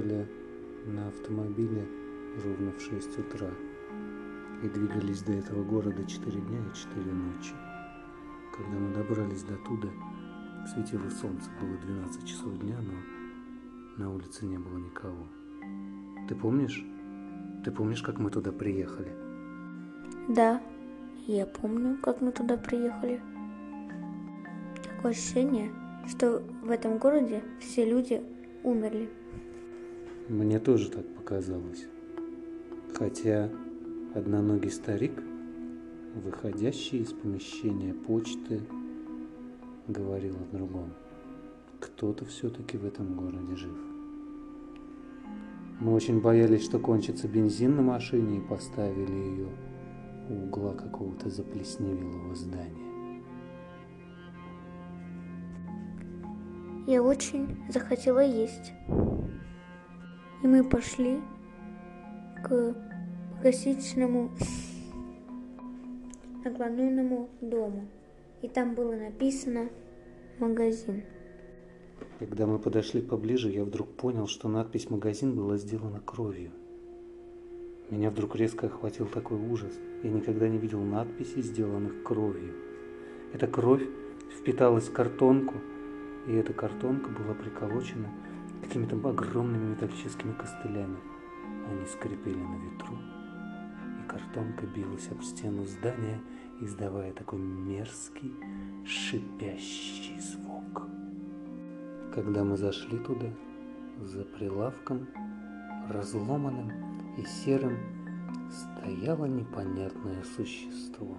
ехали на автомобиле ровно в 6 утра и двигались до этого города 4 дня и 4 ночи. Когда мы добрались до туда, светило солнце, было 12 часов дня, но на улице не было никого. Ты помнишь? Ты помнишь, как мы туда приехали? Да, я помню, как мы туда приехали. Такое ощущение, что в этом городе все люди умерли. Мне тоже так показалось. Хотя одноногий старик, выходящий из помещения почты, говорил о другом. Кто-то все-таки в этом городе жив. Мы очень боялись, что кончится бензин на машине и поставили ее у угла какого-то заплесневелого здания. Я очень захотела есть. И мы пошли к гостиничному наклоненному дому. И там было написано «Магазин». Когда мы подошли поближе, я вдруг понял, что надпись «Магазин» была сделана кровью. Меня вдруг резко охватил такой ужас. Я никогда не видел надписей, сделанных кровью. Эта кровь впиталась в картонку, и эта картонка была приколочена какими-то огромными металлическими костылями. Они скрипели на ветру, и картонка билась об стену здания, издавая такой мерзкий, шипящий звук. Когда мы зашли туда, за прилавком, разломанным и серым, стояло непонятное существо.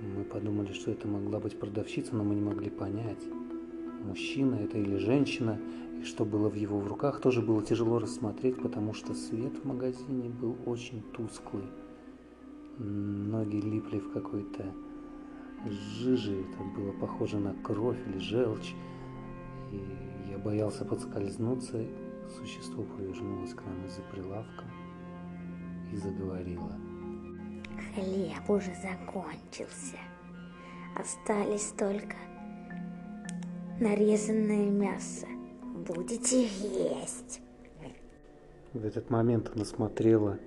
Мы подумали, что это могла быть продавщица, но мы не могли понять, мужчина это или женщина, и что было в его в руках, тоже было тяжело рассмотреть, потому что свет в магазине был очень тусклый. Ноги липли в какой-то жиже, это было похоже на кровь или желчь. И я боялся подскользнуться. Существо повернулось к нам из-за прилавка и заговорило. Хлеб уже закончился. Остались только нарезанное мясо. Будете есть. В этот момент она смотрела,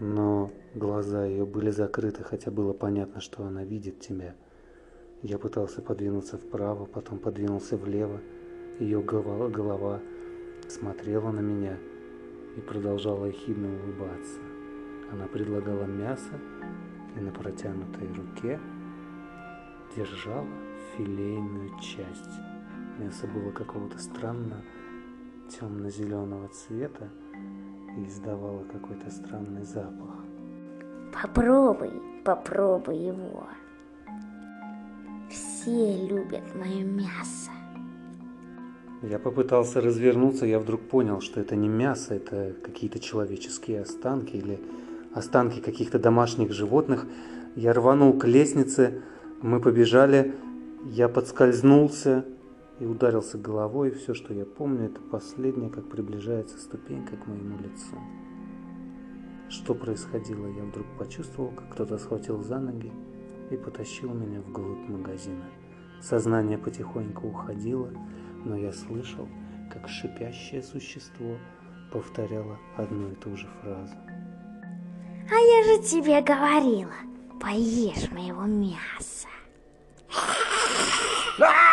но глаза ее были закрыты, хотя было понятно, что она видит тебя. Я пытался подвинуться вправо, потом подвинулся влево. Ее голова, смотрела на меня и продолжала ехидно улыбаться. Она предлагала мясо и на протянутой руке держала филейную часть. Мясо было какого-то странно темно-зеленого цвета и издавало какой-то странный запах. Попробуй, попробуй его. Все любят мое мясо. Я попытался развернуться, я вдруг понял, что это не мясо, это какие-то человеческие останки или останки каких-то домашних животных. Я рванул к лестнице, мы побежали, я подскользнулся и ударился головой. Все, что я помню, это последнее, как приближается ступенька к моему лицу. Что происходило, я вдруг почувствовал, как кто-то схватил за ноги и потащил меня вглубь магазина. Сознание потихоньку уходило, но я слышал, как шипящее существо повторяло одну и ту же фразу. А я же тебе говорила, поешь моего мяса. Ah!